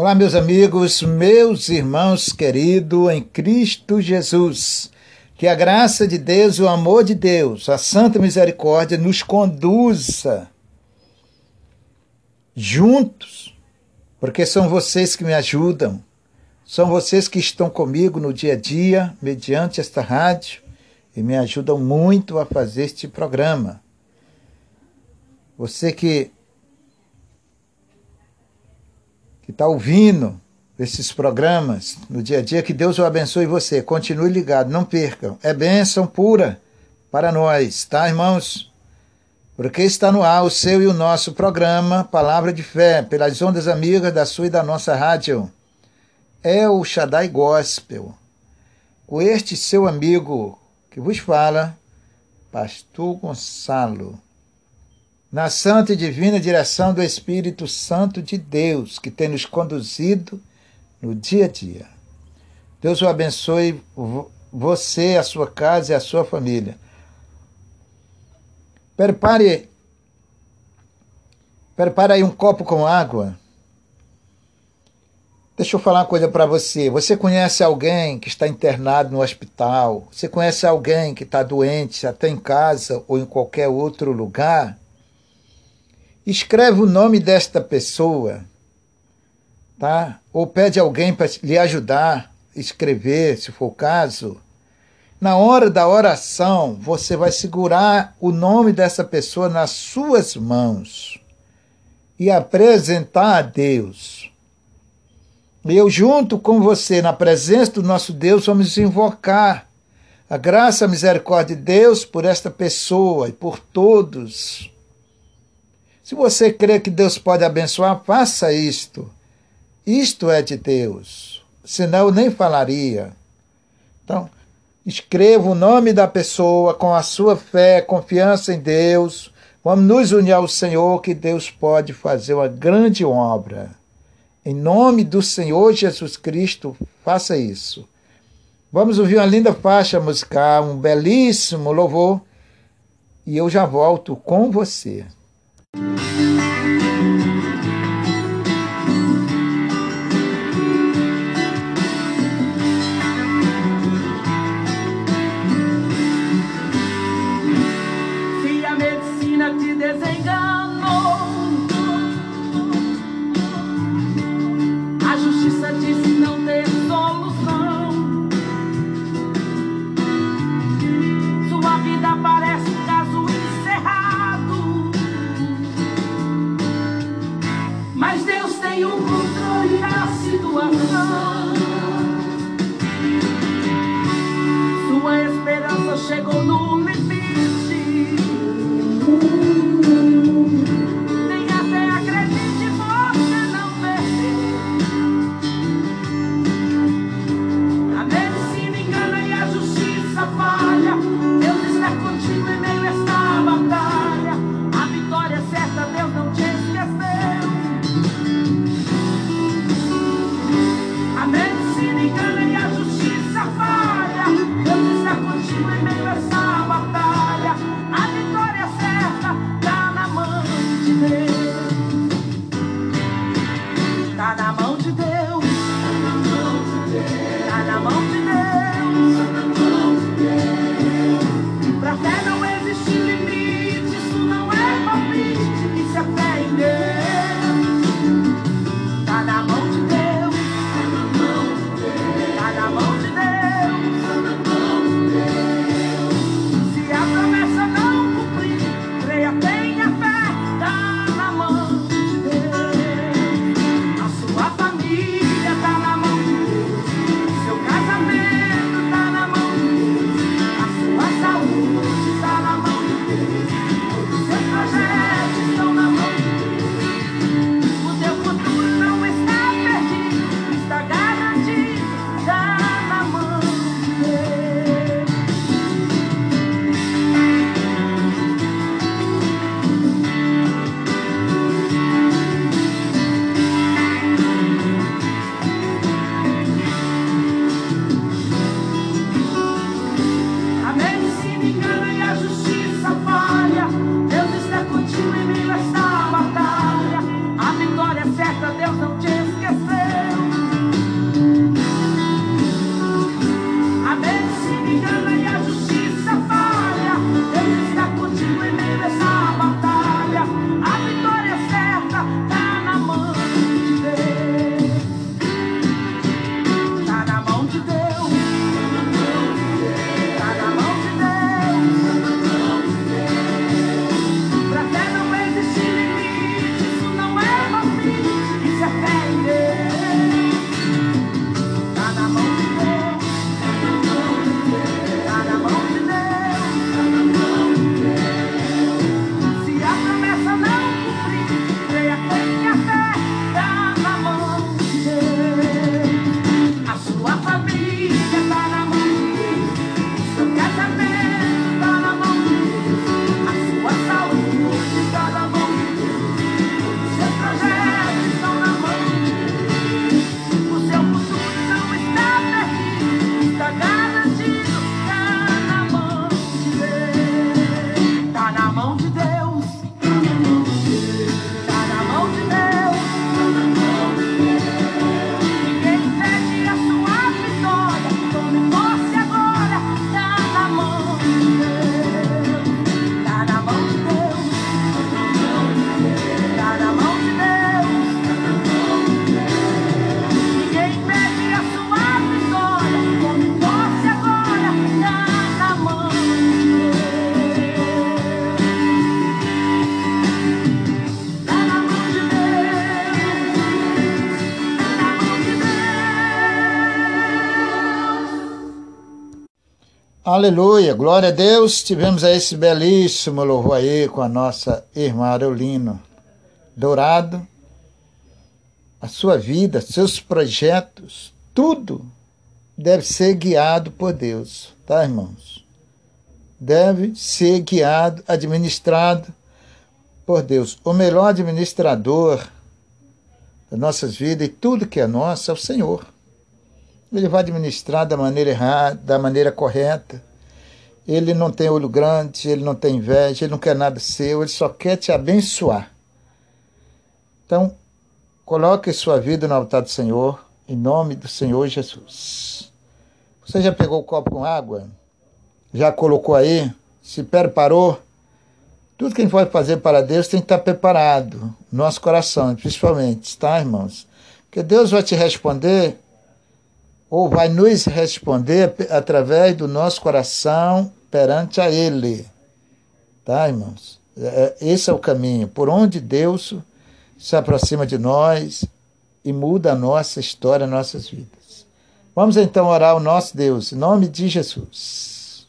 Olá, meus amigos, meus irmãos queridos em Cristo Jesus. Que a graça de Deus, o amor de Deus, a santa misericórdia nos conduza juntos, porque são vocês que me ajudam, são vocês que estão comigo no dia a dia, mediante esta rádio, e me ajudam muito a fazer este programa. Você que que está ouvindo esses programas no dia a dia, que Deus o abençoe você. Continue ligado, não percam. É bênção pura para nós, tá, irmãos? Porque está no ar o seu e o nosso programa Palavra de Fé, pelas ondas amigas da sua e da nossa rádio. É o Shaddai Gospel. Com este seu amigo que vos fala, Pastor Gonçalo na santa e divina direção do Espírito Santo de Deus, que tem nos conduzido no dia a dia. Deus o abençoe, você, a sua casa e a sua família. Prepare, prepare aí um copo com água. Deixa eu falar uma coisa para você. Você conhece alguém que está internado no hospital? Você conhece alguém que está doente, até em casa ou em qualquer outro lugar? Escreve o nome desta pessoa, tá? Ou pede alguém para lhe ajudar a escrever, se for o caso. Na hora da oração, você vai segurar o nome dessa pessoa nas suas mãos e apresentar a Deus. Eu, junto com você, na presença do nosso Deus, vamos invocar a graça a misericórdia de Deus por esta pessoa e por todos se você crê que Deus pode abençoar, faça isto. Isto é de Deus. Senão eu nem falaria. Então, escreva o nome da pessoa com a sua fé, confiança em Deus. Vamos nos unir ao Senhor, que Deus pode fazer uma grande obra. Em nome do Senhor Jesus Cristo, faça isso. Vamos ouvir uma linda faixa musical, um belíssimo louvor, e eu já volto com você. Aleluia, glória a Deus. Tivemos esse belíssimo louvor aí com a nossa irmã Areolino Dourado. A sua vida, seus projetos, tudo deve ser guiado por Deus, tá, irmãos? Deve ser guiado, administrado por Deus. O melhor administrador das nossas vidas e tudo que é nosso é o Senhor. Ele vai administrar da maneira errada, da maneira correta. Ele não tem olho grande, ele não tem inveja, ele não quer nada seu, ele só quer te abençoar. Então, coloque sua vida no altar do Senhor, em nome do Senhor Jesus. Você já pegou o copo com água? Já colocou aí? Se preparou? Tudo que a gente pode fazer para Deus tem que estar preparado, nosso coração, principalmente, tá, irmãos? Porque Deus vai te responder ou vai nos responder através do nosso coração perante a Ele. Tá, irmãos? É, é, esse é o caminho por onde Deus se aproxima de nós e muda a nossa história, nossas vidas. Vamos então orar ao nosso Deus, em nome de Jesus.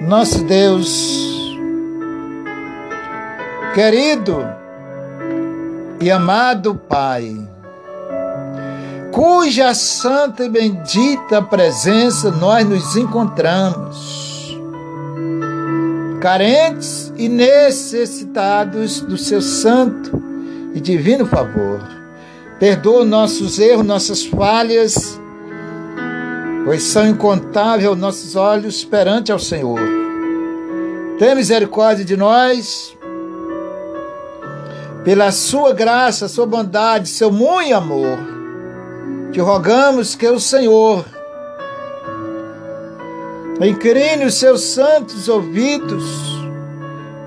Nosso Deus, Querido e amado Pai, cuja santa e bendita presença nós nos encontramos, carentes e necessitados do seu santo e divino favor. Perdoa nossos erros, nossas falhas, pois são incontáveis nossos olhos perante ao Senhor. Tem misericórdia de nós, pela sua graça, sua bondade, seu muito amor, te rogamos que o Senhor incline os seus santos ouvidos,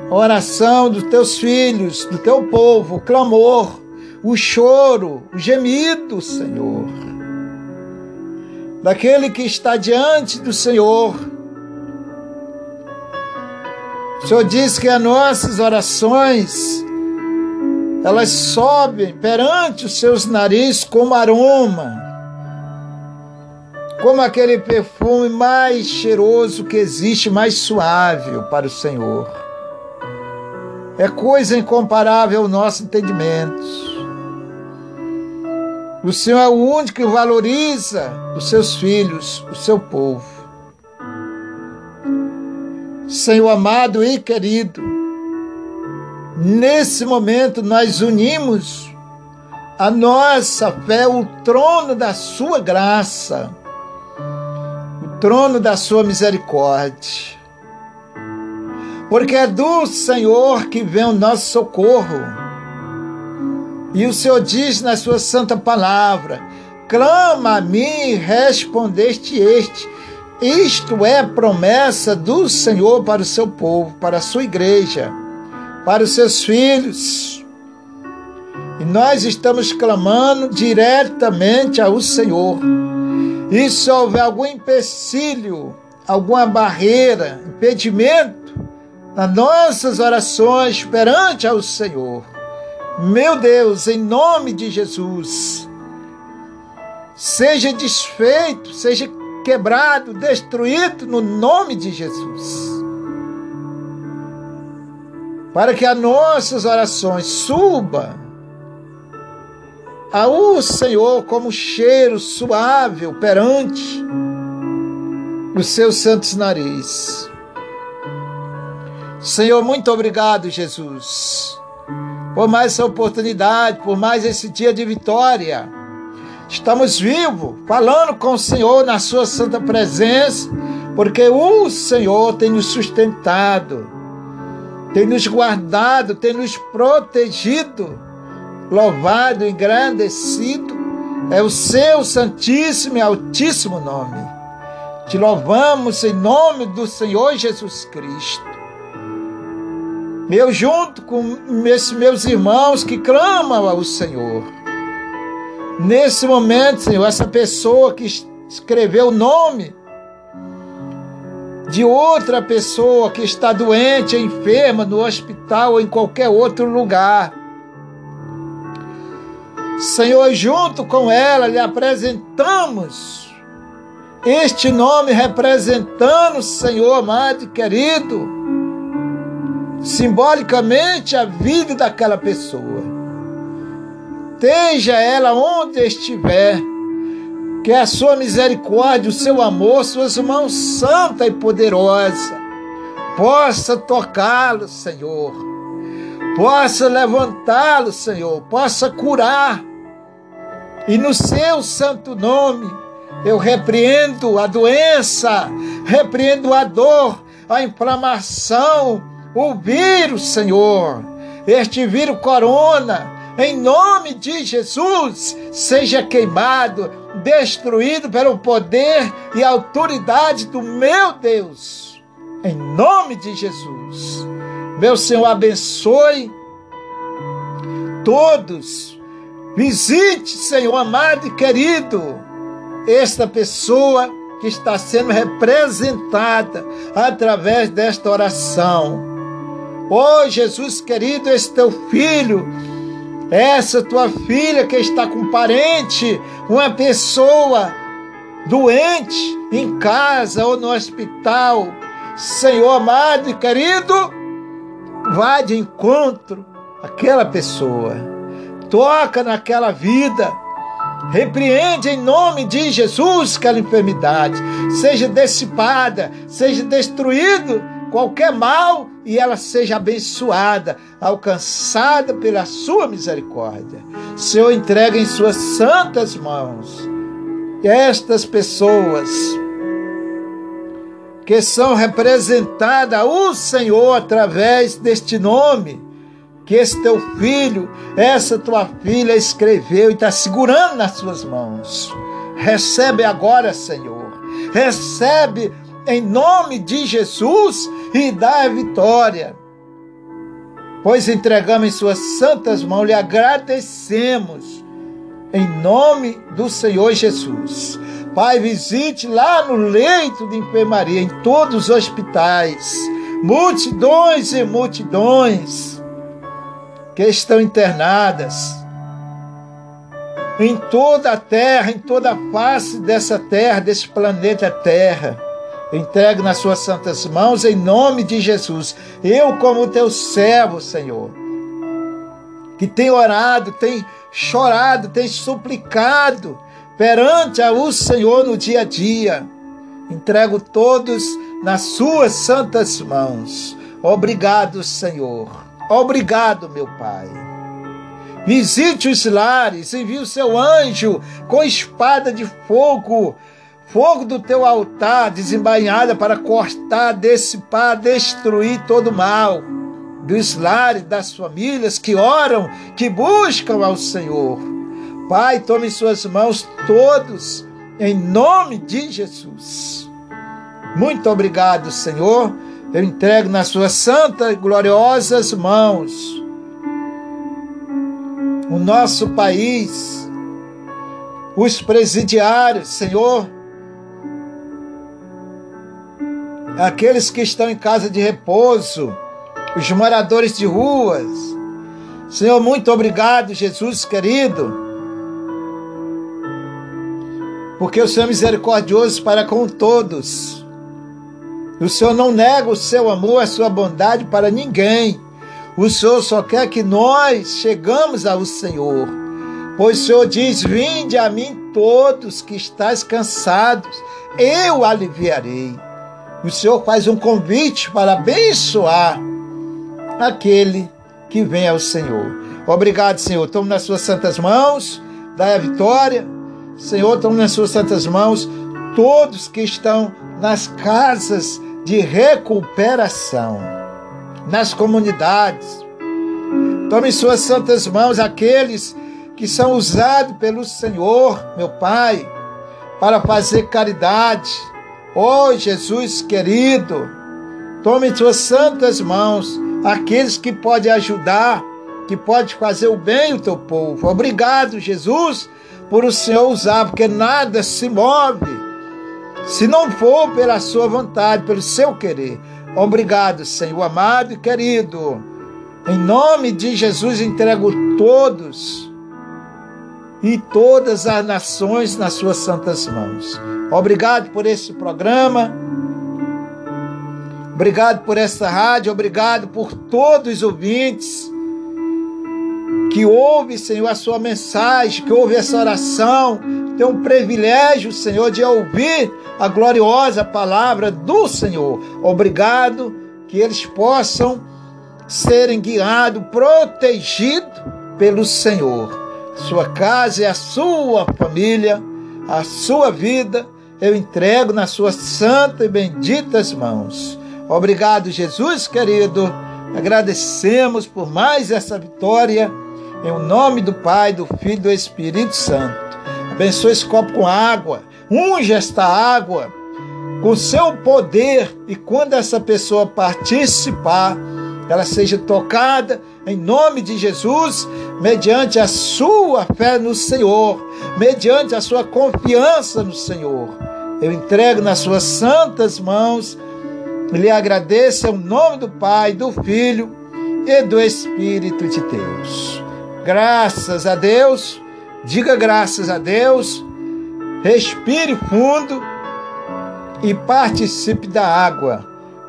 a oração dos teus filhos, do teu povo, o clamor, o choro, o gemido, Senhor, daquele que está diante do Senhor. O Senhor diz que as nossas orações elas sobem perante os seus narizes como aroma, como aquele perfume mais cheiroso que existe, mais suave para o Senhor. É coisa incomparável ao nosso entendimento. O Senhor é o único que valoriza os seus filhos, o seu povo. Senhor amado e querido, Nesse momento, nós unimos a nossa fé, o trono da Sua graça, o trono da Sua misericórdia. Porque é do Senhor que vem o nosso socorro. E o Senhor diz na Sua santa palavra: clama a mim e respondeste este. Isto é promessa do Senhor para o seu povo, para a sua igreja para os seus filhos. E nós estamos clamando diretamente ao Senhor. E se houver algum empecilho, alguma barreira, impedimento nas nossas orações perante ao Senhor, meu Deus, em nome de Jesus, seja desfeito, seja quebrado, destruído no nome de Jesus para que as nossas orações suba ao Senhor como cheiro suave perante os seus santos nariz. Senhor, muito obrigado, Jesus, por mais essa oportunidade, por mais esse dia de vitória. Estamos vivos, falando com o Senhor na Sua santa presença, porque o Senhor tem nos sustentado tem nos guardado, tem nos protegido. Louvado, engrandecido é o seu santíssimo e altíssimo nome. Te louvamos em nome do Senhor Jesus Cristo. Eu junto com esses meus irmãos que clamam ao Senhor. Nesse momento, Senhor, essa pessoa que escreveu o nome de outra pessoa que está doente, enferma, no hospital ou em qualquer outro lugar. Senhor, junto com ela lhe apresentamos este nome representando, Senhor amado e querido, simbolicamente a vida daquela pessoa. Esteja ela onde estiver, que a sua misericórdia, o seu amor, suas mãos santa e poderosa, possa tocá-lo, Senhor, possa levantá-lo, Senhor, possa curar, e no seu santo nome, eu repreendo a doença, repreendo a dor, a inflamação, o vírus, Senhor. Este vírus corona, em nome de Jesus, seja queimado, destruído pelo poder e autoridade do meu Deus. Em nome de Jesus. Meu Senhor, abençoe todos. Visite, Senhor amado e querido esta pessoa que está sendo representada através desta oração. Oh Jesus querido, esse teu filho, essa tua filha que está com parente, uma pessoa doente em casa ou no hospital, Senhor amado e querido, vá de encontro àquela pessoa, toca naquela vida. Repreende em nome de Jesus aquela enfermidade, seja dissipada, seja destruído qualquer mal e ela seja abençoada, alcançada pela sua misericórdia. Senhor, entrega em suas santas mãos estas pessoas que são representadas o Senhor através deste nome que esse teu filho, essa tua filha escreveu e está segurando nas suas mãos. Recebe agora, Senhor. Recebe em nome de Jesus e dá a vitória. Pois entregamos em suas santas mãos, lhe agradecemos em nome do Senhor Jesus. Pai, visite lá no leito de enfermaria, em todos os hospitais, multidões e multidões que estão internadas em toda a terra, em toda a face dessa terra, desse planeta Terra. Entregue nas suas santas mãos em nome de Jesus. Eu, como teu servo, Senhor, que tem orado, tem chorado, tem suplicado perante o Senhor no dia a dia. Entrego todos nas suas santas mãos. Obrigado, Senhor. Obrigado, meu Pai. Visite os lares, envie o seu anjo com espada de fogo, fogo do teu altar desembainhada para cortar, dissipar, destruir todo o mal dos lares, das famílias que oram, que buscam ao Senhor. Pai, tome em suas mãos todos, em nome de Jesus. Muito obrigado, Senhor eu entrego nas suas santas e gloriosas mãos o nosso país, os presidiários, Senhor, aqueles que estão em casa de repouso, os moradores de ruas. Senhor, muito obrigado, Jesus querido, porque o Senhor é misericordioso para com todos. O Senhor não nega o seu amor, a sua bondade para ninguém. O Senhor só quer que nós chegamos ao Senhor. Pois o Senhor diz: Vinde a mim todos que estáis cansados, eu aliviarei. O Senhor faz um convite para abençoar aquele que vem ao Senhor. Obrigado, Senhor. Tome nas suas santas mãos, dai a vitória. Senhor, tome nas suas santas mãos todos que estão nas casas de recuperação nas comunidades. Tome em suas santas mãos aqueles que são usados pelo Senhor, meu Pai, para fazer caridade. Oh, Jesus querido, tome em suas santas mãos aqueles que podem ajudar, que podem fazer o bem ao teu povo. Obrigado, Jesus, por o Senhor usar, porque nada se move se não for pela sua vontade, pelo seu querer. Obrigado, Senhor amado e querido. Em nome de Jesus entrego todos e todas as nações nas suas santas mãos. Obrigado por esse programa. Obrigado por essa rádio, obrigado por todos os ouvintes que ouve, Senhor, a sua mensagem, que ouve essa oração, tem um privilégio, Senhor, de ouvir a gloriosa palavra do Senhor. Obrigado que eles possam serem guiados, protegidos pelo Senhor. Sua casa e a sua família, a sua vida, eu entrego nas suas santas e benditas mãos. Obrigado, Jesus querido. Agradecemos por mais essa vitória. Em nome do Pai, do Filho e do Espírito Santo. Abençoe esse copo com água. Unge esta água com seu poder. E quando essa pessoa participar, ela seja tocada em nome de Jesus, mediante a sua fé no Senhor, mediante a sua confiança no Senhor. Eu entrego nas suas santas mãos lhe agradeço em nome do Pai, do Filho e do Espírito de Deus. Graças a Deus, diga graças a Deus, respire fundo e participe da água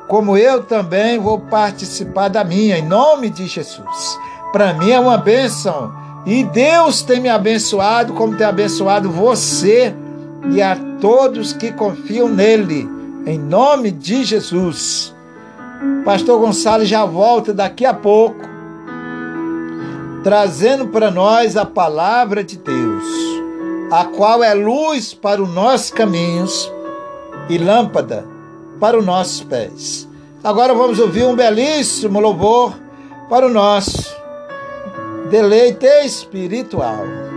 como eu também vou participar da minha, em nome de Jesus. Para mim é uma bênção. E Deus tem me abençoado, como tem abençoado você e a todos que confiam nele, em nome de Jesus. Pastor Gonçalo já volta daqui a pouco, trazendo para nós a palavra de Deus, a qual é luz para os nossos caminhos e lâmpada para os nossos pés. Agora vamos ouvir um belíssimo louvor para o nosso deleite espiritual.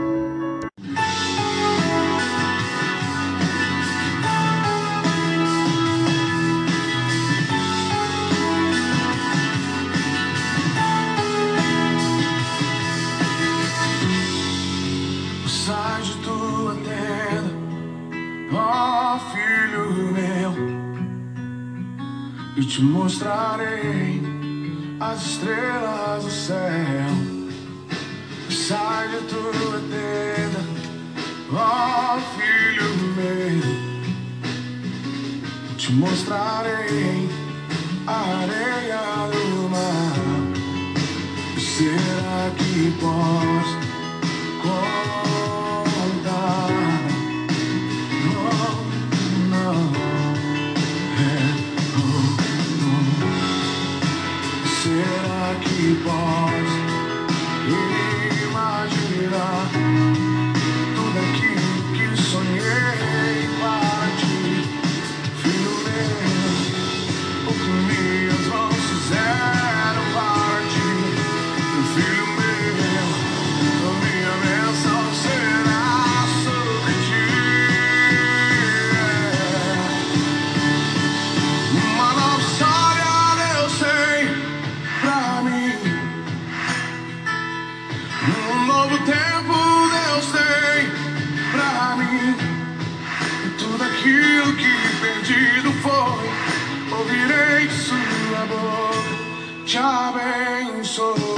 Te mostrarei as estrelas do céu. Sai de tua tenda, ó oh, filho meu, te mostrarei a areia do mar. Será que posso contar? Que pode imaginar boca, te abençoarei.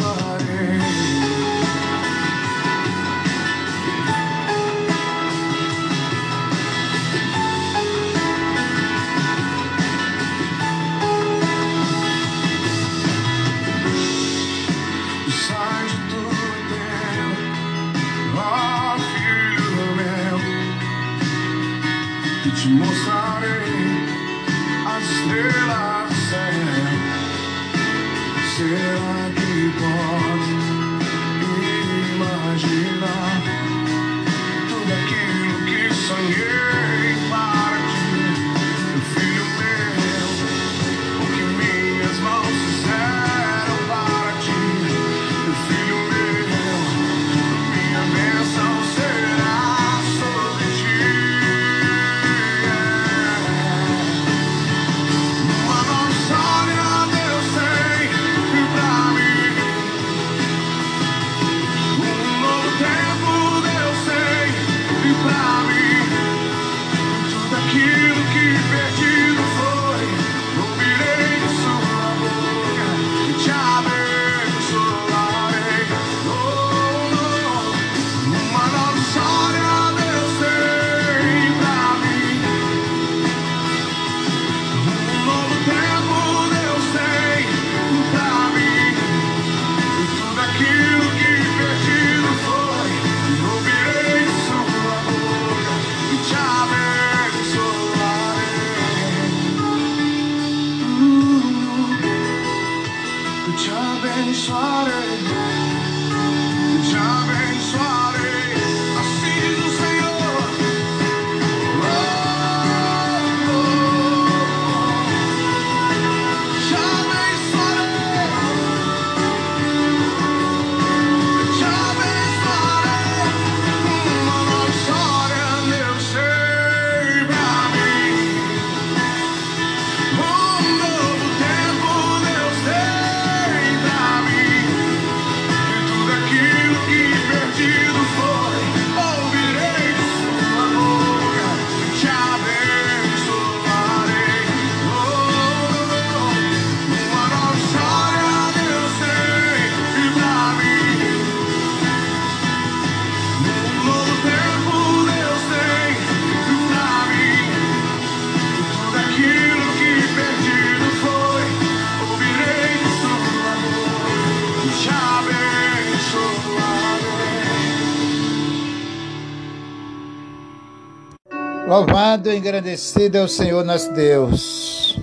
Louvado e engrandecido é o Senhor nosso Deus.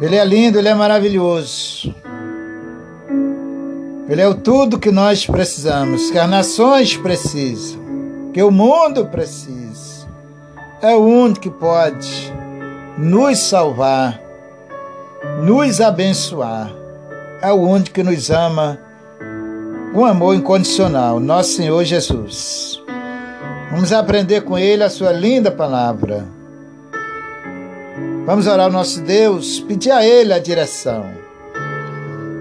Ele é lindo, ele é maravilhoso. Ele é o tudo que nós precisamos, que as nações precisam, que o mundo precisa. É o único que pode nos salvar, nos abençoar. É o único que nos ama com amor incondicional, nosso Senhor Jesus. Vamos aprender com ele a sua linda palavra. Vamos orar ao nosso Deus, pedir a ele a direção.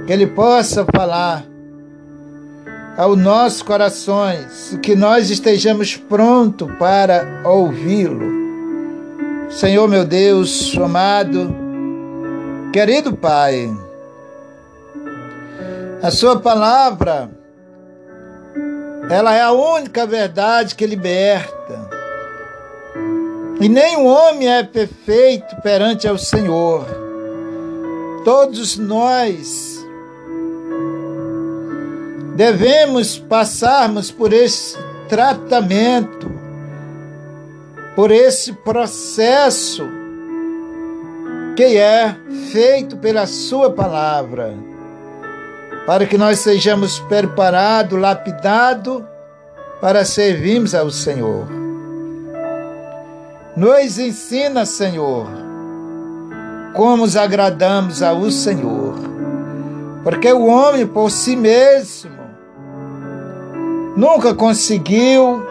Que ele possa falar ao nossos corações, que nós estejamos prontos para ouvi-lo. Senhor meu Deus, amado, querido Pai, a sua palavra ela é a única verdade que liberta. E nenhum homem é perfeito perante ao Senhor. Todos nós devemos passarmos por esse tratamento, por esse processo que é feito pela Sua palavra para que nós sejamos preparados, lapidados, para servirmos ao Senhor. Nos ensina, Senhor, como nos agradamos ao Senhor, porque o homem por si mesmo nunca conseguiu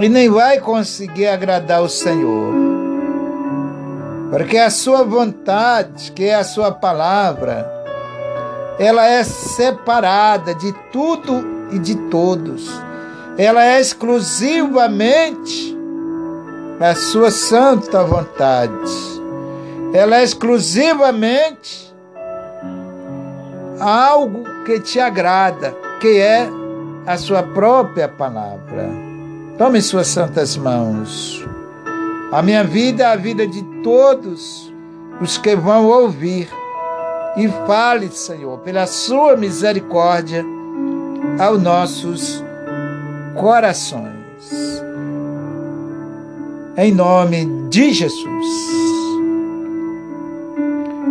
e nem vai conseguir agradar o Senhor. Porque a sua vontade, que é a sua palavra, ela é separada de tudo e de todos. Ela é exclusivamente a sua santa vontade. Ela é exclusivamente algo que te agrada, que é a sua própria palavra. Tome suas santas mãos. A minha vida é a vida de todos os que vão ouvir e fale, Senhor, pela sua misericórdia aos nossos corações. Em nome de Jesus.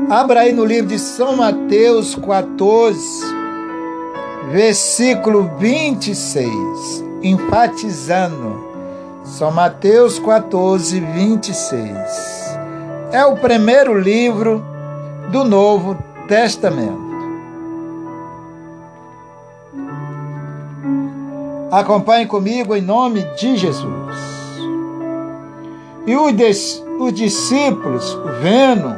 Abra aí no livro de São Mateus 14, versículo 26, enfatizando. São Mateus 14, 26. É o primeiro livro do Novo Testamento. Acompanhe comigo em nome de Jesus. E os discípulos, vendo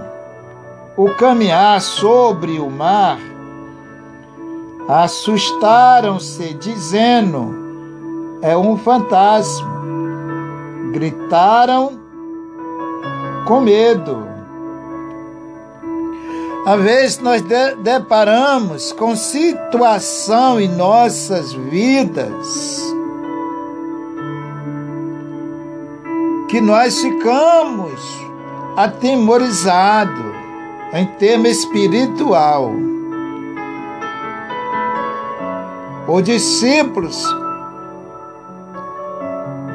o caminhar sobre o mar, assustaram-se, dizendo: É um fantasma. Gritaram com medo. Às vezes nós de deparamos com situação em nossas vidas que nós ficamos atemorizados em termo espiritual. Os discípulos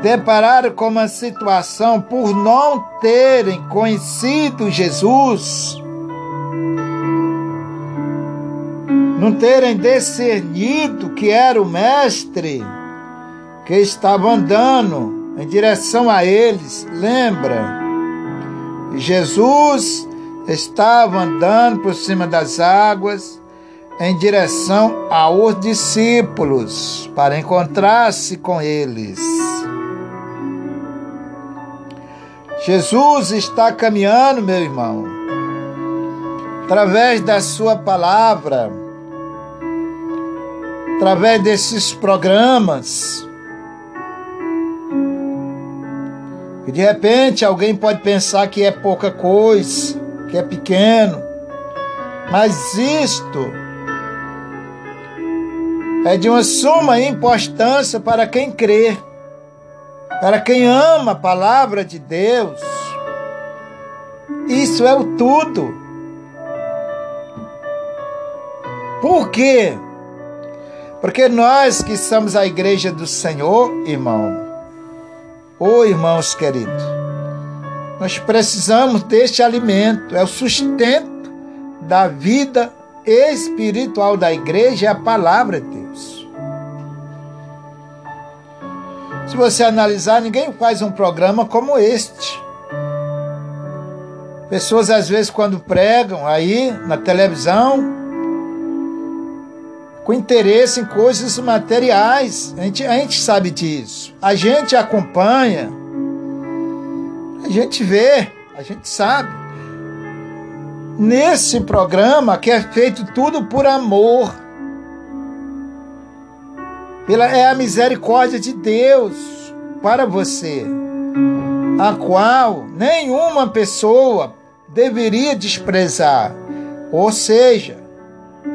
depararam com uma situação por não terem conhecido Jesus não terem discernido que era o Mestre que estava andando em direção a eles. Lembra? Jesus estava andando por cima das águas em direção aos discípulos para encontrar-se com eles. Jesus está caminhando, meu irmão, através da Sua palavra, através desses programas. E de repente alguém pode pensar que é pouca coisa, que é pequeno, mas isto é de uma suma importância para quem crê. Para quem ama a palavra de Deus, isso é o tudo. Por quê? Porque nós que somos a igreja do Senhor, irmão, ô oh, irmãos queridos, nós precisamos deste alimento, é o sustento da vida espiritual da igreja, é a palavra de Deus. Se você analisar, ninguém faz um programa como este. Pessoas, às vezes, quando pregam aí na televisão, com interesse em coisas materiais, a gente, a gente sabe disso. A gente acompanha, a gente vê, a gente sabe. Nesse programa que é feito tudo por amor, pela, é a misericórdia de Deus para você, a qual nenhuma pessoa deveria desprezar. Ou seja,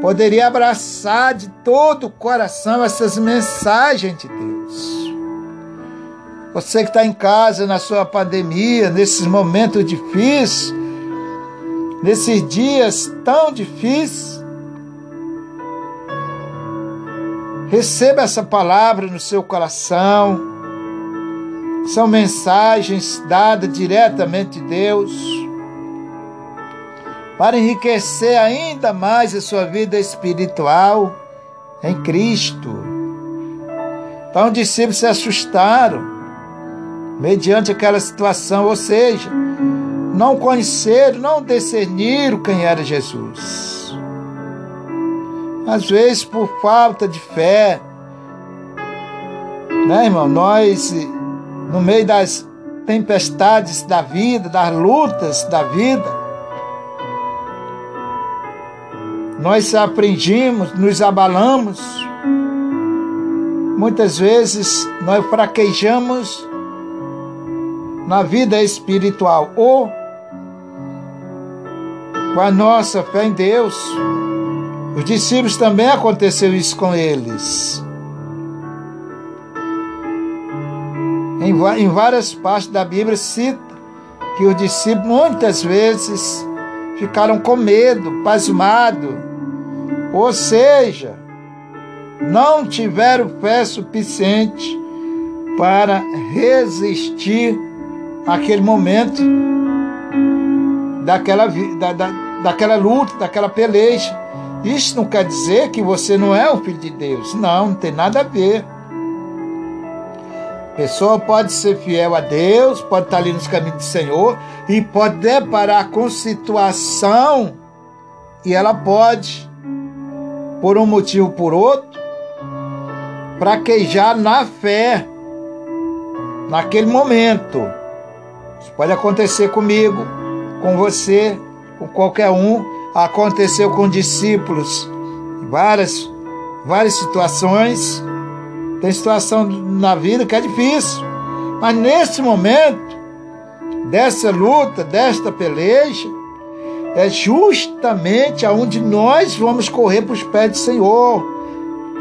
poderia abraçar de todo o coração essas mensagens de Deus. Você que está em casa na sua pandemia, nesses momentos difíceis, nesses dias tão difíceis, Receba essa palavra no seu coração. São mensagens dadas diretamente de Deus para enriquecer ainda mais a sua vida espiritual em Cristo. Então, os discípulos se assustaram mediante aquela situação, ou seja, não conheceram, não discerniram quem era Jesus. Às vezes por falta de fé, né, irmão? Nós, no meio das tempestades da vida, das lutas da vida, nós aprendimos, nos abalamos. Muitas vezes nós fraquejamos na vida espiritual ou com a nossa fé em Deus. Os discípulos também aconteceu isso com eles. Em, em várias partes da Bíblia cita que os discípulos muitas vezes ficaram com medo, pasmado, ou seja, não tiveram fé suficiente para resistir àquele momento daquela, da, da, daquela luta, daquela peleja. Isso não quer dizer que você não é o filho de Deus. Não, não tem nada a ver. A pessoa pode ser fiel a Deus, pode estar ali nos caminhos do Senhor e pode deparar com situação e ela pode, por um motivo ou por outro, fraquejar na fé naquele momento. Isso pode acontecer comigo, com você, com qualquer um aconteceu com discípulos, várias, várias situações. Tem situação na vida que é difícil, mas nesse momento, dessa luta, desta peleja, é justamente aonde nós vamos correr para os pés do Senhor.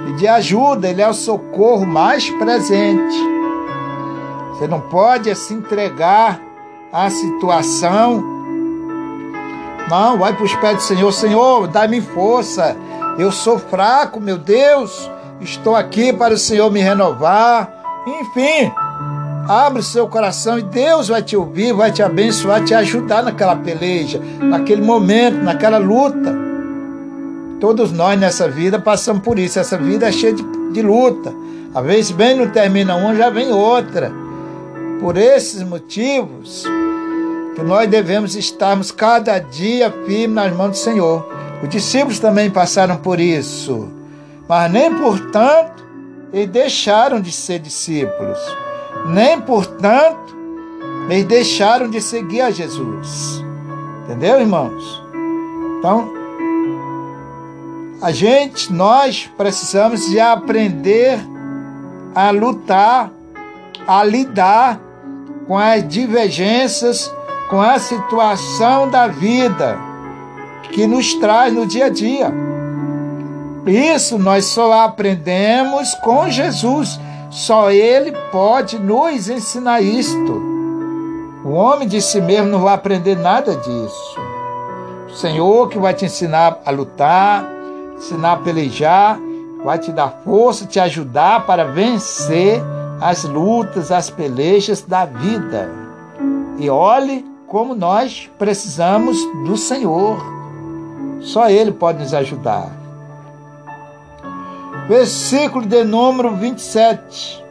Pedir ajuda, Ele é o socorro mais presente. Você não pode se entregar à situação não, vai para os pés do Senhor. Senhor, dá-me força. Eu sou fraco, meu Deus. Estou aqui para o Senhor me renovar. Enfim, abre seu coração e Deus vai te ouvir, vai te abençoar, te ajudar naquela peleja, naquele momento, naquela luta. Todos nós nessa vida passamos por isso. Essa vida é cheia de, de luta. Às vezes bem não termina uma, já vem outra. Por esses motivos que nós devemos estarmos cada dia firmes nas mãos do Senhor. Os discípulos também passaram por isso, mas nem portanto eles deixaram de ser discípulos, nem portanto eles deixaram de seguir a Jesus. Entendeu, irmãos? Então, a gente, nós precisamos de aprender a lutar, a lidar com as divergências, com a situação da vida que nos traz no dia a dia. Isso nós só aprendemos com Jesus. Só Ele pode nos ensinar isto. O homem de si mesmo não vai aprender nada disso. O Senhor que vai te ensinar a lutar, ensinar a pelejar, vai te dar força, te ajudar para vencer as lutas, as pelejas da vida. E olhe como nós precisamos do Senhor. Só Ele pode nos ajudar. Versículo de número 27.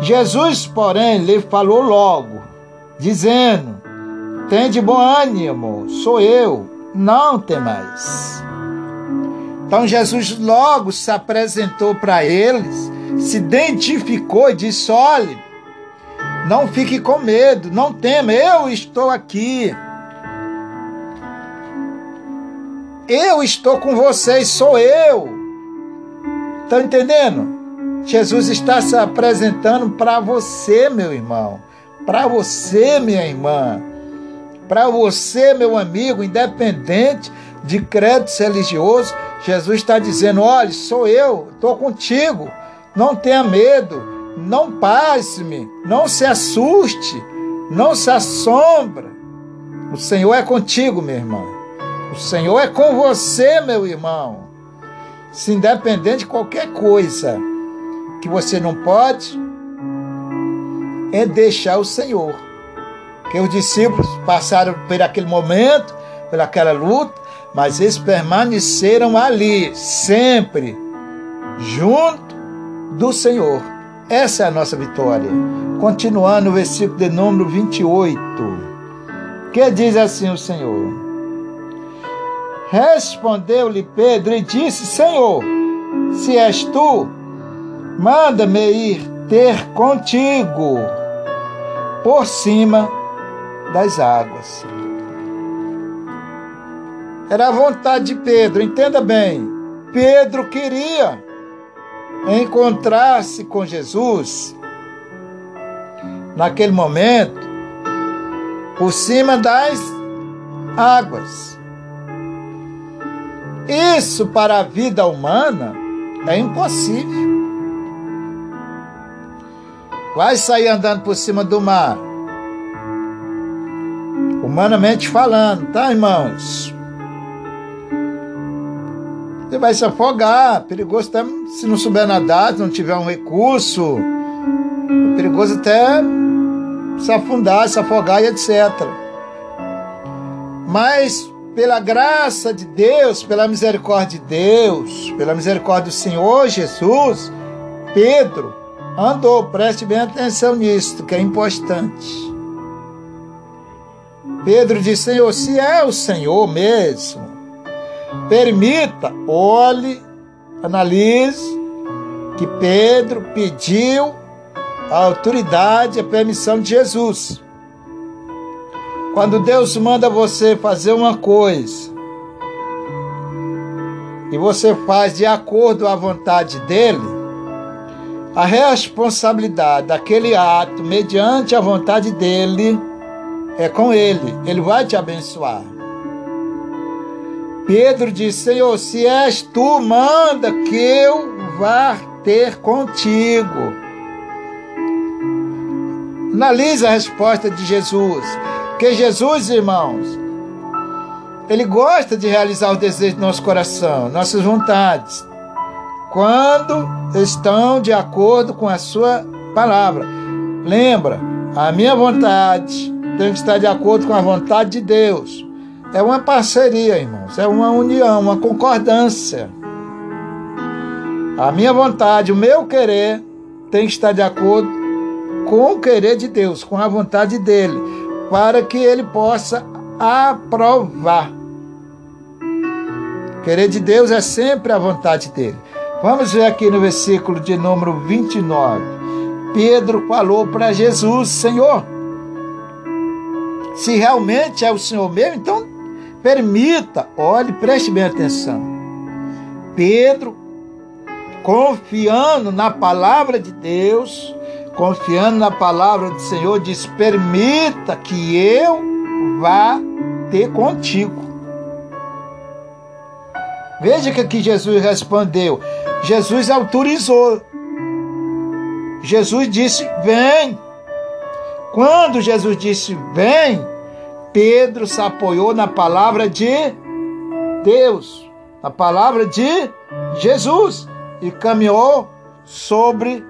Jesus, porém, lhe falou logo, dizendo: Tem de bom ânimo, sou eu, não tem mais. Então Jesus logo se apresentou para eles, se identificou e disse: olhe, não fique com medo, não tema, eu estou aqui. Eu estou com vocês, sou eu. Estão entendendo? Jesus está se apresentando para você, meu irmão, para você, minha irmã, para você, meu amigo, independente de créditos religiosos, Jesus está dizendo: olha, sou eu, estou contigo, não tenha medo, não passe-me, não se assuste, não se assombra. O Senhor é contigo, meu irmão. O Senhor é com você, meu irmão. Se independente de qualquer coisa que você não pode, é deixar o Senhor. Que os discípulos passaram por aquele momento, por aquela luta, mas eles permaneceram ali, sempre, junto do Senhor. Essa é a nossa vitória. Continuando o versículo de número 28, que diz assim o Senhor: Respondeu-lhe Pedro e disse: Senhor, se és tu, manda-me ir ter contigo por cima das águas. Era a vontade de Pedro, entenda bem. Pedro queria encontrar-se com Jesus naquele momento por cima das águas. Isso para a vida humana é impossível. Vai sair andando por cima do mar. Humanamente falando, tá, irmãos? Você vai se afogar. Perigoso até se não souber nadar, se não tiver um recurso. É perigoso até se afundar, se afogar e etc. Mas pela graça de Deus, pela misericórdia de Deus, pela misericórdia do Senhor Jesus, Pedro andou. Preste bem atenção nisso, que é importante. Pedro disse: Senhor, se é o Senhor mesmo, Permita, olhe, analise que Pedro pediu a autoridade, a permissão de Jesus. Quando Deus manda você fazer uma coisa e você faz de acordo a vontade dele, a responsabilidade daquele ato, mediante a vontade dele, é com ele. Ele vai te abençoar. Pedro disse: Senhor, se és tu, manda que eu vá ter contigo. Analise a resposta de Jesus. Que Jesus, irmãos, ele gosta de realizar os desejos do nosso coração, nossas vontades, quando estão de acordo com a sua palavra. Lembra, a minha vontade tem que estar de acordo com a vontade de Deus. é uma parceria, irmãos, é uma união, uma concordância. A minha vontade, o meu querer tem que estar de acordo com o querer de Deus, com a vontade dele, para que ele possa aprovar. Querer de Deus é sempre a vontade dele. Vamos ver aqui no versículo de número 29. Pedro falou para Jesus: Senhor, se realmente é o Senhor mesmo, então permita, olhe, preste bem atenção. Pedro, confiando na palavra de Deus, confiando na palavra do Senhor, diz: permita que eu vá ter contigo. Veja que aqui Jesus respondeu. Jesus autorizou. Jesus disse: Vem. Quando Jesus disse: Vem, Pedro se apoiou na palavra de Deus, na palavra de Jesus, e caminhou sobre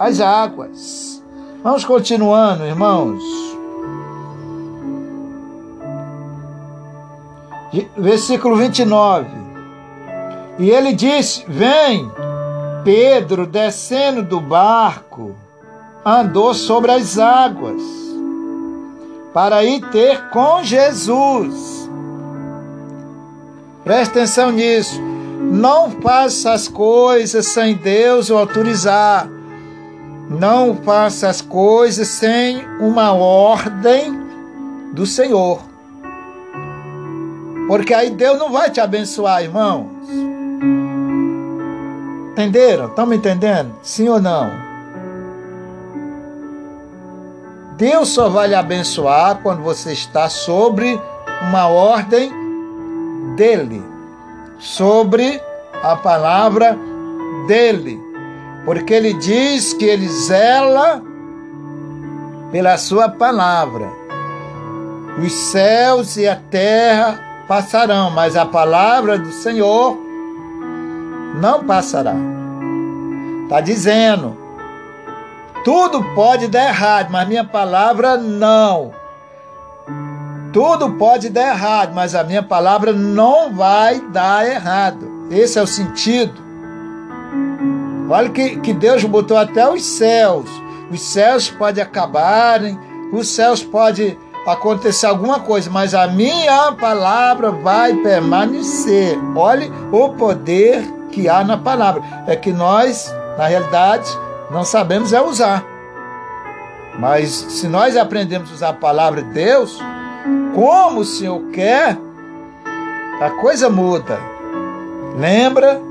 as águas. Vamos continuando, irmãos. Versículo 29. E ele disse: Vem. Pedro, descendo do barco, andou sobre as águas para ir ter com Jesus. Preste atenção nisso. Não faça as coisas sem Deus o autorizar. Não faça as coisas sem uma ordem do Senhor. Porque aí Deus não vai te abençoar, irmãos. Entenderam? Estão me entendendo? Sim ou não? Deus só vai lhe abençoar quando você está sobre uma ordem dele, sobre a palavra dele. Porque ele diz que ele zela pela sua palavra. Os céus e a terra passarão, mas a palavra do Senhor não passará. Está dizendo, tudo pode dar errado, mas minha palavra não. Tudo pode dar errado, mas a minha palavra não vai dar errado. Esse é o sentido. Olha que, que Deus botou até os céus. Os céus podem acabarem, os céus podem acontecer alguma coisa, mas a minha palavra vai permanecer. Olhe o poder que há na palavra. É que nós, na realidade, não sabemos é usar. Mas se nós aprendemos a usar a palavra de Deus, como o Senhor quer, a coisa muda. Lembra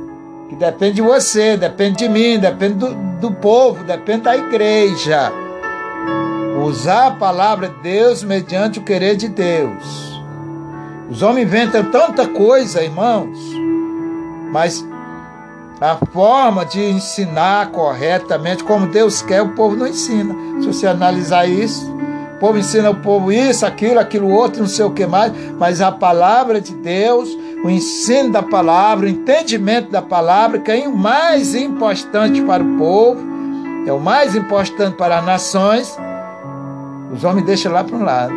que depende de você, depende de mim, depende do, do povo, depende da igreja. Usar a palavra de Deus mediante o querer de Deus. Os homens inventam tanta coisa, irmãos, mas a forma de ensinar corretamente, como Deus quer, o povo não ensina. Se você analisar isso, o povo ensina o povo isso, aquilo, aquilo outro, não sei o que mais, mas a palavra de Deus, o ensino da palavra, o entendimento da palavra, que é o mais importante para o povo, é o mais importante para as nações, os homens deixam lá para um lado.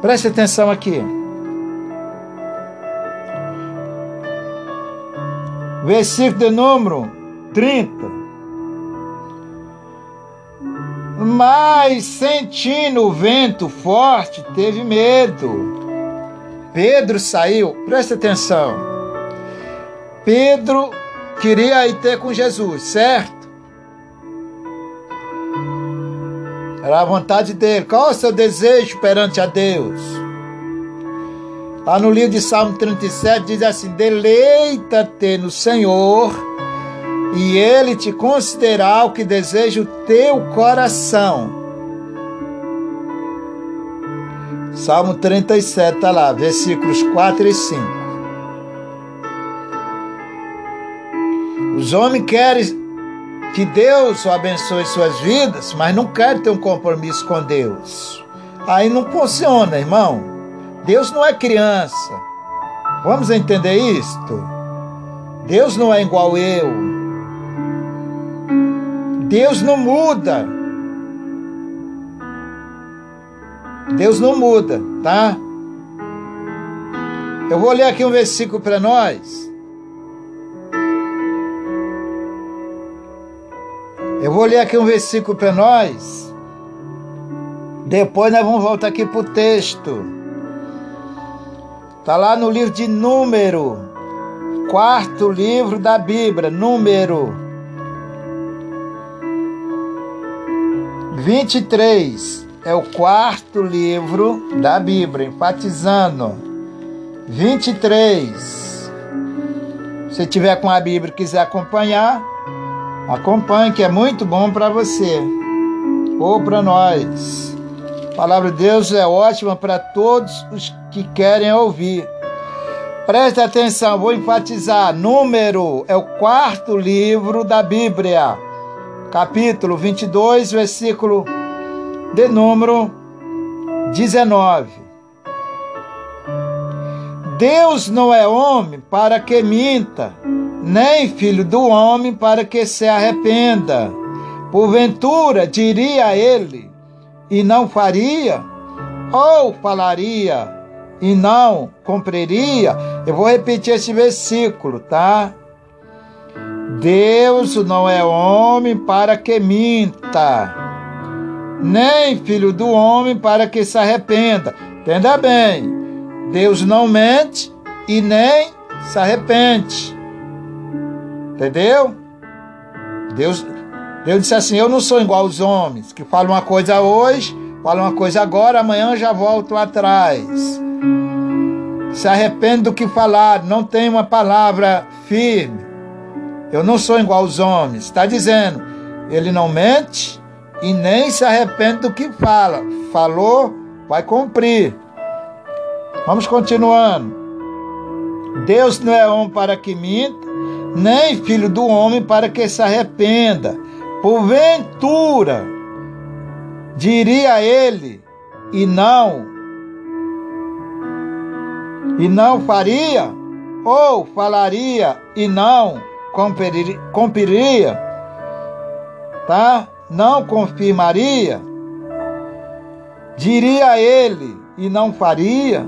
Preste atenção aqui. versículo de número 30. Mas sentindo o vento forte, teve medo. Pedro saiu, presta atenção. Pedro queria ir ter com Jesus, certo? Era a vontade dele. Qual é o seu desejo perante a Deus? Lá no livro de Salmo 37 diz assim: Deleita-te no Senhor, e Ele te concederá o que deseja o teu coração. Salmo 37 está lá, versículos 4 e 5. Os homens querem que Deus abençoe suas vidas, mas não querem ter um compromisso com Deus. Aí não funciona, irmão. Deus não é criança. Vamos entender isto? Deus não é igual eu. Deus não muda. Deus não muda, tá? Eu vou ler aqui um versículo para nós. Eu vou ler aqui um versículo para nós. Depois nós vamos voltar aqui para o texto. Está lá no livro de Número, quarto livro da Bíblia, Número 23. É o quarto livro da Bíblia, enfatizando. 23. Se tiver com a Bíblia e quiser acompanhar, acompanhe, que é muito bom para você ou para nós. A palavra de Deus é ótima para todos os que querem ouvir. Preste atenção, vou enfatizar. Número é o quarto livro da Bíblia, capítulo 22, versículo de número 19. Deus não é homem para que minta, nem filho do homem para que se arrependa. Porventura, diria ele, e não faria? Ou falaria e não cumpriria? Eu vou repetir esse versículo, tá? Deus não é homem para que minta, nem filho do homem para que se arrependa. Entenda bem, Deus não mente e nem se arrepende. Entendeu? Deus, Deus disse assim: Eu não sou igual aos homens, que falam uma coisa hoje, falam uma coisa agora, amanhã já volto atrás. Se arrepende do que falar, não tem uma palavra firme. Eu não sou igual aos homens. Está dizendo, ele não mente e nem se arrepende do que fala. Falou, vai cumprir. Vamos continuando. Deus não é homem para que minta, nem filho do homem para que se arrependa. Porventura, diria ele, e não, e não faria, ou falaria e não cumpriria, tá? Não confirmaria, diria ele e não faria,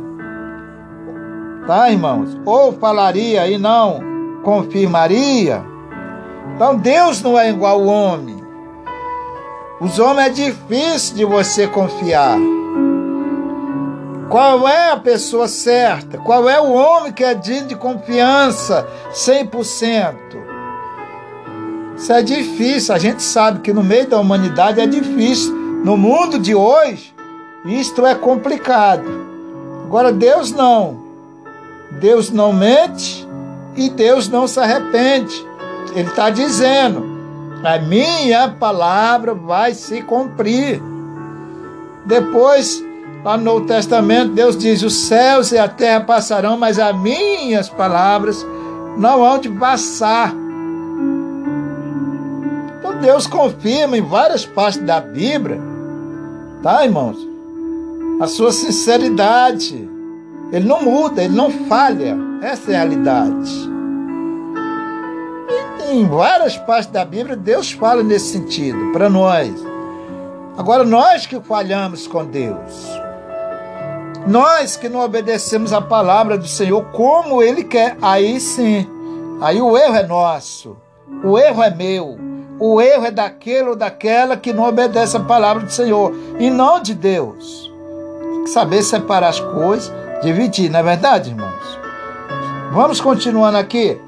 tá, irmãos? Ou falaria e não confirmaria. Então Deus não é igual ao homem. Os homens é difícil de você confiar. Qual é a pessoa certa? Qual é o homem que é digno de confiança 100%? Isso é difícil. A gente sabe que no meio da humanidade é difícil. No mundo de hoje, isto é complicado. Agora, Deus não. Deus não mente e Deus não se arrepende. Ele está dizendo: a minha palavra vai se cumprir. Depois, lá no Novo Testamento, Deus diz: os céus e a terra passarão, mas as minhas palavras não hão de passar. Deus confirma em várias partes da Bíblia, tá, irmãos? A sua sinceridade. Ele não muda, ele não falha. Essa é a realidade em várias partes da Bíblia, Deus fala nesse sentido para nós. Agora, nós que falhamos com Deus, nós que não obedecemos a palavra do Senhor como Ele quer, aí sim, aí o erro é nosso, o erro é meu, o erro é daquele ou daquela que não obedece a palavra do Senhor e não de Deus. Tem que saber separar as coisas, dividir, não é verdade, irmãos? Vamos continuando aqui.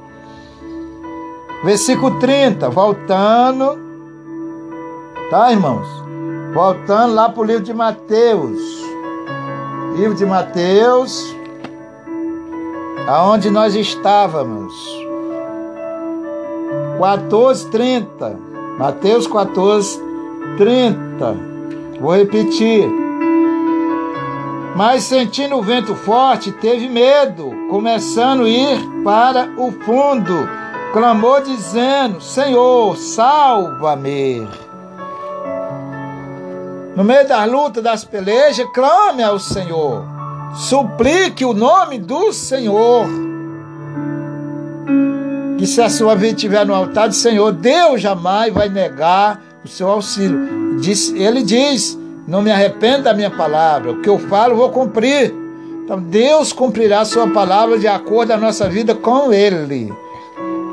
Versículo 30, voltando. Tá, irmãos? Voltando lá para o livro de Mateus. Livro de Mateus. Aonde nós estávamos. 14, 30. Mateus 14, 30. Vou repetir. Mas sentindo o vento forte, teve medo, começando a ir para o fundo clamou dizendo: Senhor, salva-me. No meio das lutas, das pelejas, clame ao Senhor. Suplique o nome do Senhor. Que se a sua vida estiver no altar do Senhor, Deus jamais vai negar o seu auxílio. Ele diz: Não me arrependa da minha palavra. O que eu falo, vou cumprir. Então Deus cumprirá a sua palavra de acordo com a nossa vida com Ele.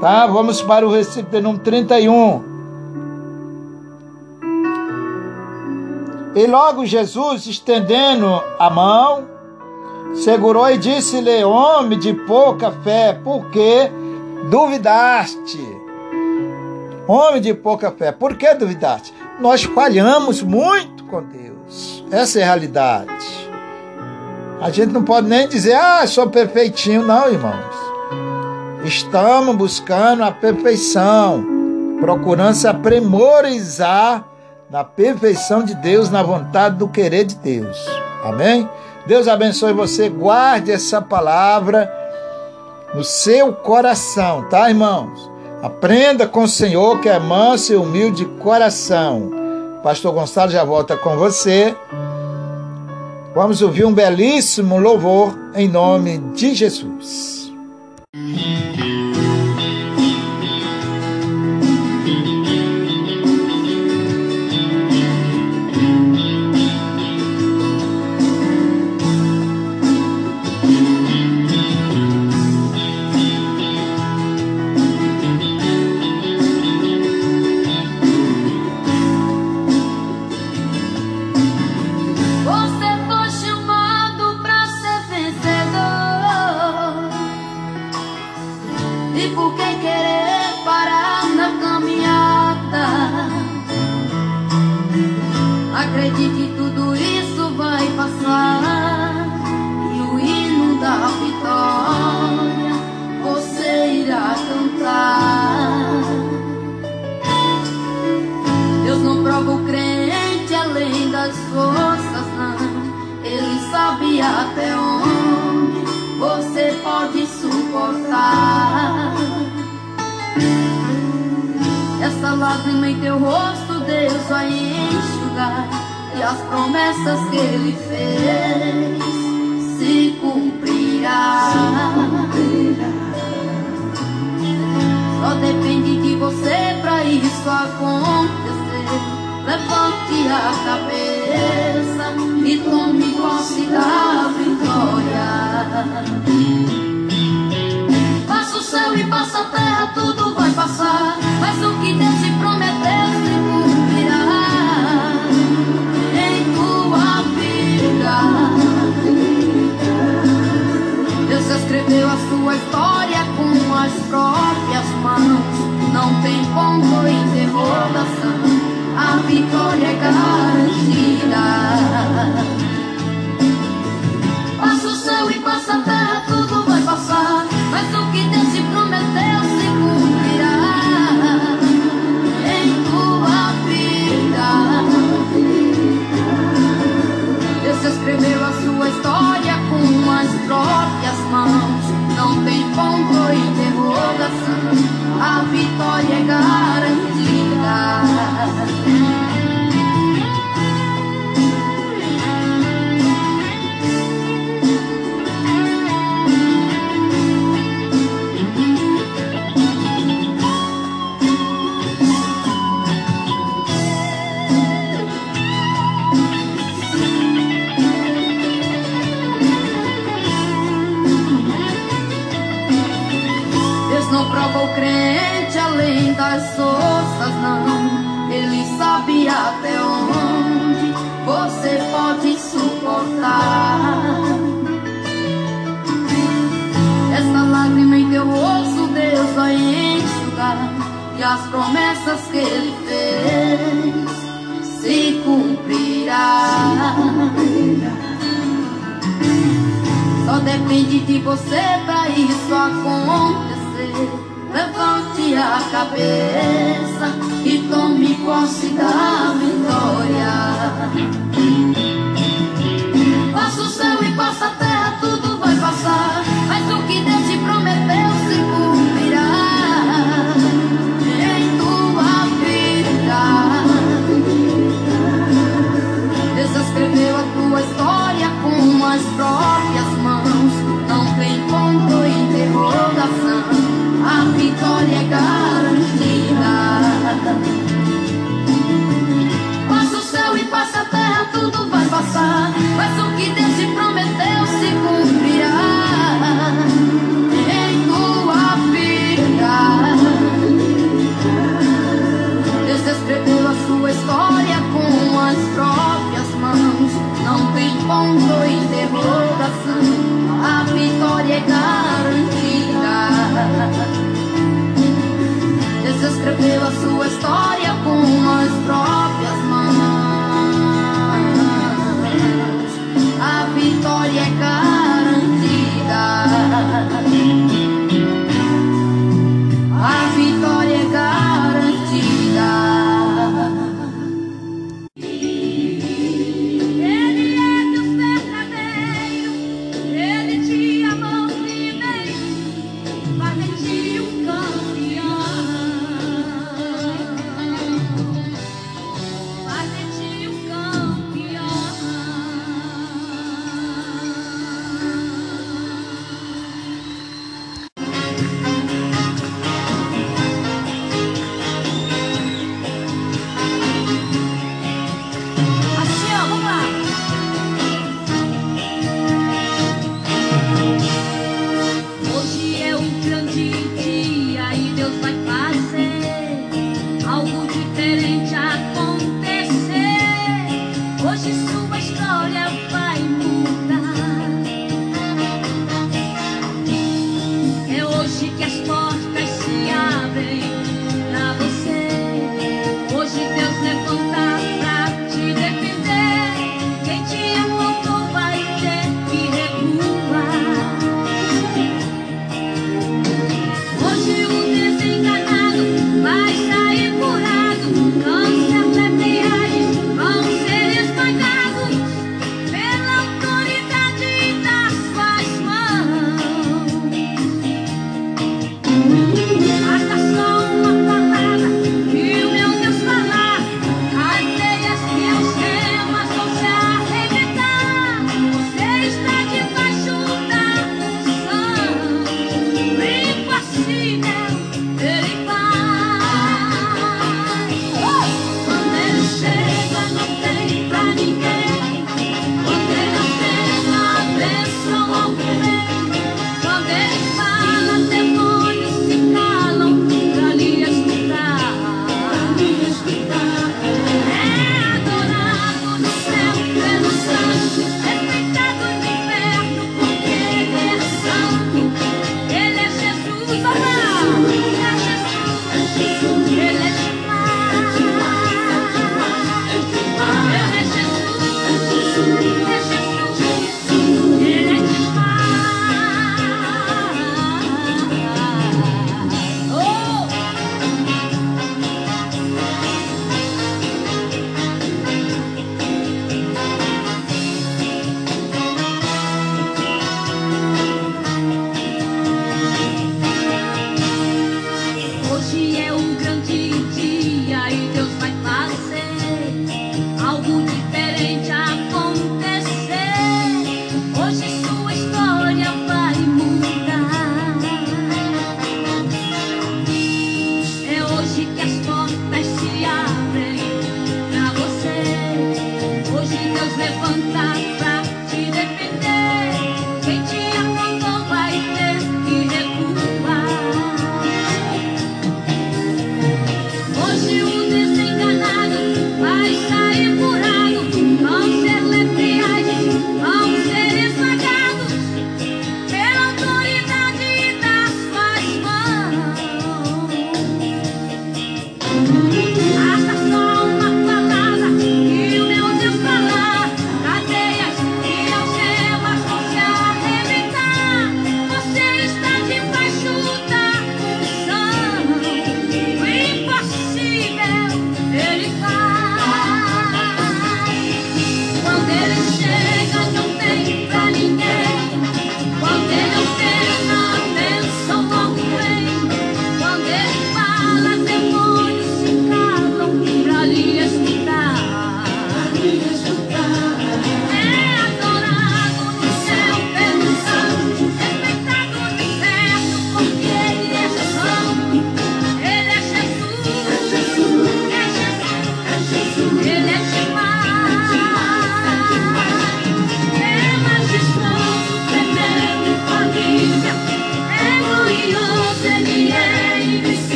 Tá? Vamos para o versículo de número 31. E logo Jesus, estendendo a mão, segurou e disse-lhe: Homem de pouca fé, por que duvidaste? Homem de pouca fé, por que duvidaste? Nós falhamos muito com Deus. Essa é a realidade. A gente não pode nem dizer, ah, sou perfeitinho, não, irmãos. Estamos buscando a perfeição, procurando se aprimorizar na perfeição de Deus, na vontade do querer de Deus. Amém? Deus abençoe você, guarde essa palavra no seu coração, tá, irmãos? Aprenda com o Senhor que é manso e humilde de coração. Pastor Gonçalo já volta com você. Vamos ouvir um belíssimo louvor em nome de Jesus.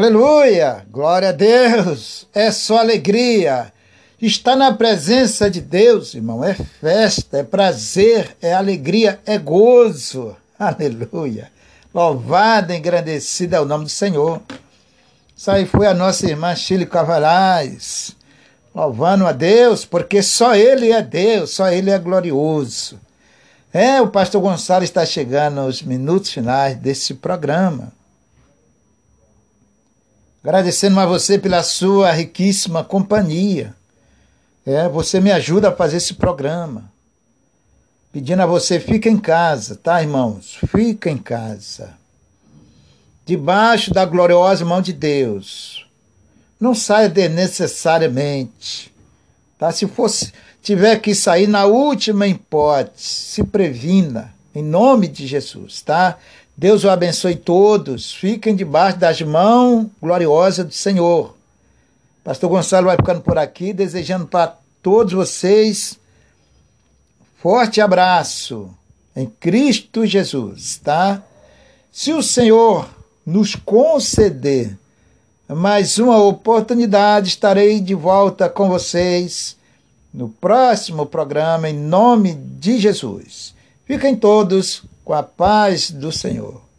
Aleluia! Glória a Deus! É só alegria. Estar na presença de Deus, irmão, é festa, é prazer, é alegria, é gozo. Aleluia! Louvado, engrandecido é o nome do Senhor. Isso aí foi a nossa irmã Chile Cavalais, louvando a Deus, porque só Ele é Deus, só Ele é glorioso. É, o pastor Gonçalo está chegando aos minutos finais desse programa. Agradecendo a você pela sua riquíssima companhia. É, você me ajuda a fazer esse programa. Pedindo a você, fica em casa, tá, irmãos? Fica em casa. Debaixo da gloriosa mão de Deus. Não saia desnecessariamente. Tá? Se fosse tiver que sair na última hipótese, se previna em nome de Jesus, tá? Deus o abençoe todos. Fiquem debaixo das mãos gloriosas do Senhor. Pastor Gonçalo vai ficando por aqui, desejando para todos vocês forte abraço em Cristo Jesus, tá? Se o Senhor nos conceder mais uma oportunidade, estarei de volta com vocês no próximo programa, em nome de Jesus. Fiquem todos com a paz do Senhor.